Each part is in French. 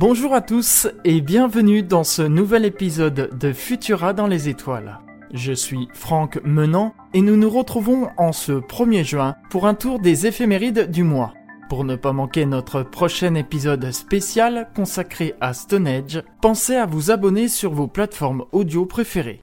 Bonjour à tous et bienvenue dans ce nouvel épisode de Futura dans les étoiles. Je suis Franck Menant et nous nous retrouvons en ce 1er juin pour un tour des éphémérides du mois. Pour ne pas manquer notre prochain épisode spécial consacré à Stonehenge, pensez à vous abonner sur vos plateformes audio préférées.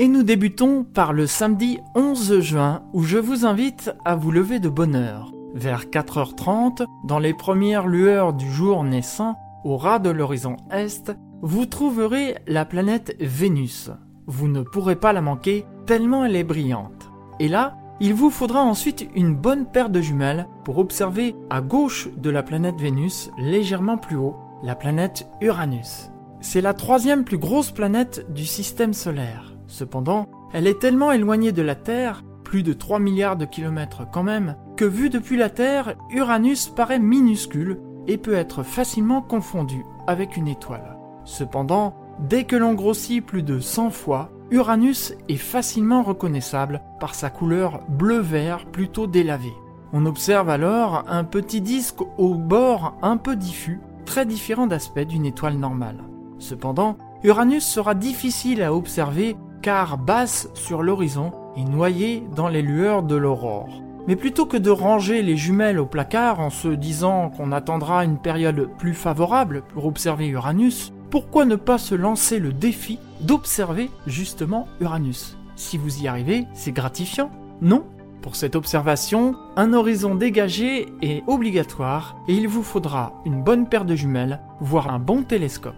Et nous débutons par le samedi 11 juin où je vous invite à vous lever de bonne heure. Vers 4h30, dans les premières lueurs du jour naissant, au ras de l'horizon est, vous trouverez la planète Vénus. Vous ne pourrez pas la manquer tellement elle est brillante. Et là, il vous faudra ensuite une bonne paire de jumelles pour observer à gauche de la planète Vénus, légèrement plus haut, la planète Uranus. C'est la troisième plus grosse planète du système solaire. Cependant, elle est tellement éloignée de la Terre, plus de 3 milliards de kilomètres quand même, que vu depuis la Terre, Uranus paraît minuscule et peut être facilement confondu avec une étoile. Cependant, dès que l'on grossit plus de 100 fois, Uranus est facilement reconnaissable par sa couleur bleu-vert plutôt délavée. On observe alors un petit disque au bord un peu diffus, très différent d'aspect d'une étoile normale. Cependant, Uranus sera difficile à observer car basse sur l'horizon et noyée dans les lueurs de l'aurore. Mais plutôt que de ranger les jumelles au placard en se disant qu'on attendra une période plus favorable pour observer Uranus, pourquoi ne pas se lancer le défi d'observer justement Uranus? Si vous y arrivez, c'est gratifiant, non Pour cette observation, un horizon dégagé est obligatoire et il vous faudra une bonne paire de jumelles, voire un bon télescope.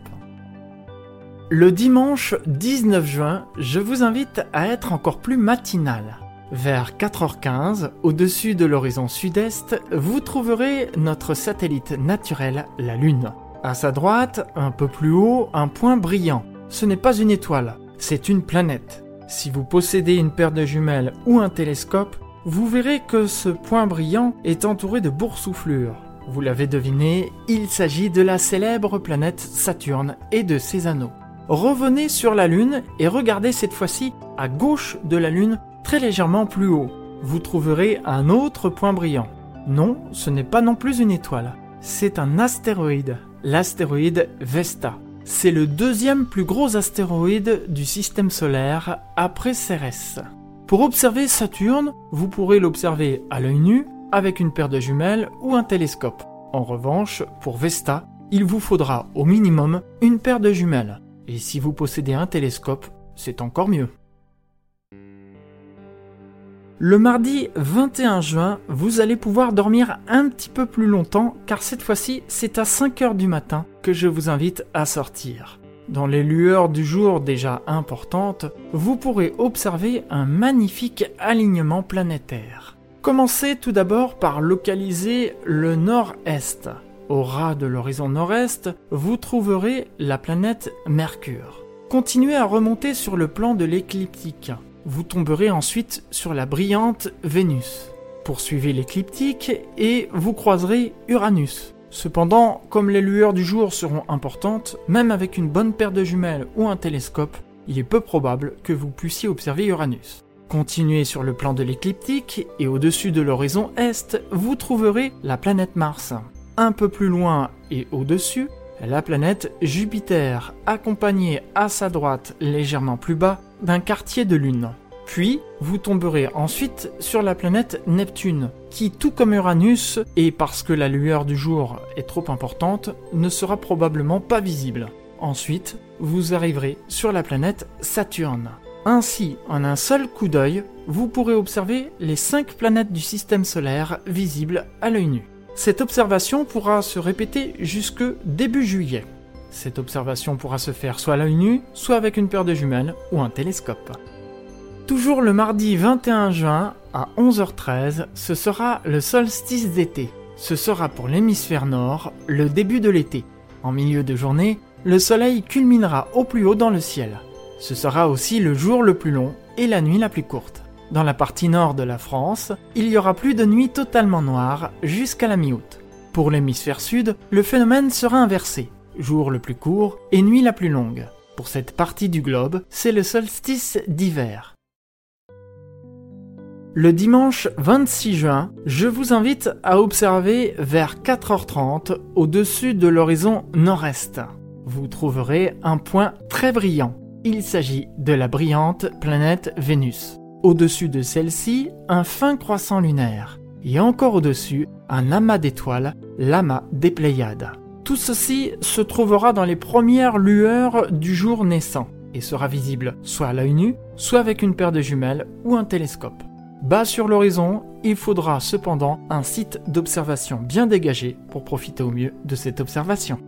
Le dimanche 19 juin, je vous invite à être encore plus matinal. Vers 4h15, au-dessus de l'horizon sud-est, vous trouverez notre satellite naturel, la Lune. À sa droite, un peu plus haut, un point brillant. Ce n'est pas une étoile, c'est une planète. Si vous possédez une paire de jumelles ou un télescope, vous verrez que ce point brillant est entouré de boursouflures. Vous l'avez deviné, il s'agit de la célèbre planète Saturne et de ses anneaux revenez sur la Lune et regardez cette fois-ci à gauche de la Lune, très légèrement plus haut. Vous trouverez un autre point brillant. Non, ce n'est pas non plus une étoile. C'est un astéroïde, l'astéroïde Vesta. C'est le deuxième plus gros astéroïde du système solaire après Cérès. Pour observer Saturne, vous pourrez l'observer à l'œil nu, avec une paire de jumelles ou un télescope. En revanche, pour Vesta, il vous faudra au minimum une paire de jumelles. Et si vous possédez un télescope, c'est encore mieux. Le mardi 21 juin, vous allez pouvoir dormir un petit peu plus longtemps car cette fois-ci, c'est à 5h du matin que je vous invite à sortir. Dans les lueurs du jour déjà importantes, vous pourrez observer un magnifique alignement planétaire. Commencez tout d'abord par localiser le nord-est. Au ras de l'horizon nord-est, vous trouverez la planète Mercure. Continuez à remonter sur le plan de l'écliptique. Vous tomberez ensuite sur la brillante Vénus. Poursuivez l'écliptique et vous croiserez Uranus. Cependant, comme les lueurs du jour seront importantes, même avec une bonne paire de jumelles ou un télescope, il est peu probable que vous puissiez observer Uranus. Continuez sur le plan de l'écliptique et au-dessus de l'horizon est, vous trouverez la planète Mars un peu plus loin et au-dessus, la planète Jupiter, accompagnée à sa droite légèrement plus bas d'un quartier de Lune. Puis, vous tomberez ensuite sur la planète Neptune, qui, tout comme Uranus, et parce que la lueur du jour est trop importante, ne sera probablement pas visible. Ensuite, vous arriverez sur la planète Saturne. Ainsi, en un seul coup d'œil, vous pourrez observer les 5 planètes du système solaire visibles à l'œil nu. Cette observation pourra se répéter jusque début juillet. Cette observation pourra se faire soit à l'œil nu, soit avec une paire de jumelles ou un télescope. Toujours le mardi 21 juin à 11h13, ce sera le solstice d'été. Ce sera pour l'hémisphère nord le début de l'été. En milieu de journée, le soleil culminera au plus haut dans le ciel. Ce sera aussi le jour le plus long et la nuit la plus courte. Dans la partie nord de la France, il y aura plus de nuit totalement noire jusqu'à la mi-août. Pour l'hémisphère sud, le phénomène sera inversé, jour le plus court et nuit la plus longue. Pour cette partie du globe, c'est le solstice d'hiver. Le dimanche 26 juin, je vous invite à observer vers 4h30 au-dessus de l'horizon nord-est. Vous trouverez un point très brillant. Il s'agit de la brillante planète Vénus. Au-dessus de celle-ci, un fin croissant lunaire. Et encore au-dessus, un amas d'étoiles, l'amas des Pléiades. Tout ceci se trouvera dans les premières lueurs du jour naissant et sera visible soit à l'œil nu, soit avec une paire de jumelles ou un télescope. Bas sur l'horizon, il faudra cependant un site d'observation bien dégagé pour profiter au mieux de cette observation.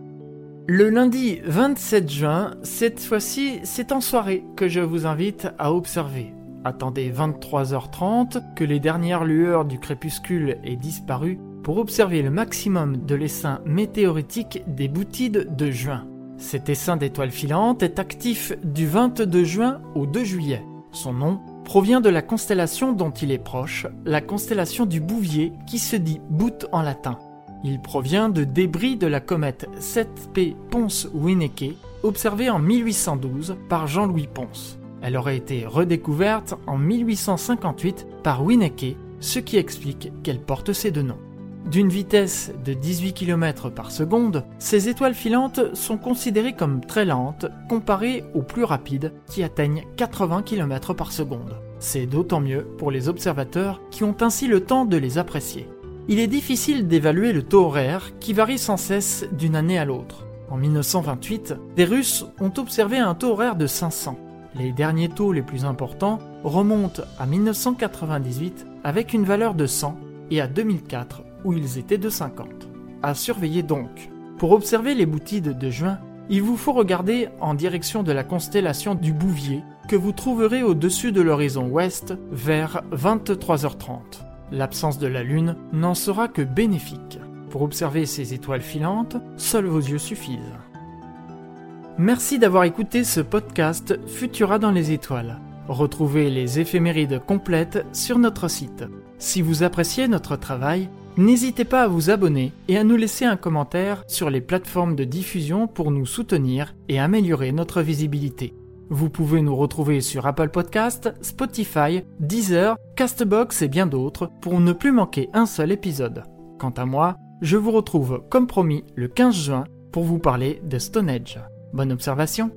Le lundi 27 juin, cette fois-ci, c'est en soirée que je vous invite à observer. Attendez 23h30 que les dernières lueurs du crépuscule aient disparu pour observer le maximum de l'essaim météoritique des Boutides de juin. Cet essaim d'étoiles filantes est actif du 22 juin au 2 juillet. Son nom provient de la constellation dont il est proche, la constellation du Bouvier qui se dit Boot en latin. Il provient de débris de la comète 7P Pons-Winnecke, observée en 1812 par Jean-Louis Pons. Elle aurait été redécouverte en 1858 par Winnecke, ce qui explique qu'elle porte ces deux noms. D'une vitesse de 18 km par seconde, ces étoiles filantes sont considérées comme très lentes comparées aux plus rapides qui atteignent 80 km par seconde. C'est d'autant mieux pour les observateurs qui ont ainsi le temps de les apprécier. Il est difficile d'évaluer le taux horaire qui varie sans cesse d'une année à l'autre. En 1928, des Russes ont observé un taux horaire de 500. Les derniers taux les plus importants remontent à 1998 avec une valeur de 100 et à 2004 où ils étaient de 50. À surveiller donc. Pour observer les boutides de juin, il vous faut regarder en direction de la constellation du Bouvier que vous trouverez au-dessus de l'horizon ouest vers 23h30. L'absence de la Lune n'en sera que bénéfique. Pour observer ces étoiles filantes, seuls vos yeux suffisent. Merci d'avoir écouté ce podcast Futura dans les étoiles. Retrouvez les éphémérides complètes sur notre site. Si vous appréciez notre travail, N'hésitez pas à vous abonner et à nous laisser un commentaire sur les plateformes de diffusion pour nous soutenir et améliorer notre visibilité. Vous pouvez nous retrouver sur Apple Podcast, Spotify, Deezer, Castbox et bien d'autres pour ne plus manquer un seul épisode. Quant à moi, je vous retrouve comme promis le 15 juin pour vous parler de Stone Age. Bonne observation